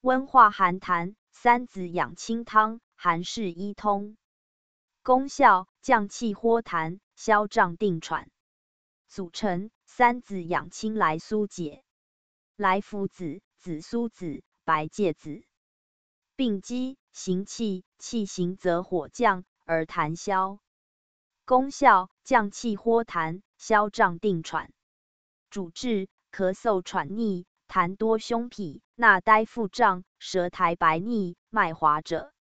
温化寒痰，三子养亲汤，寒湿医通。功效：降气豁痰，消胀定喘。组成：三子养亲莱苏解、莱菔子、紫苏子、白芥子。病机：行气，气行则火降而痰消。功效：降气豁痰，消胀定喘。主治：咳嗽喘逆、痰多胸痞、纳呆腹胀、舌苔白腻、脉滑者。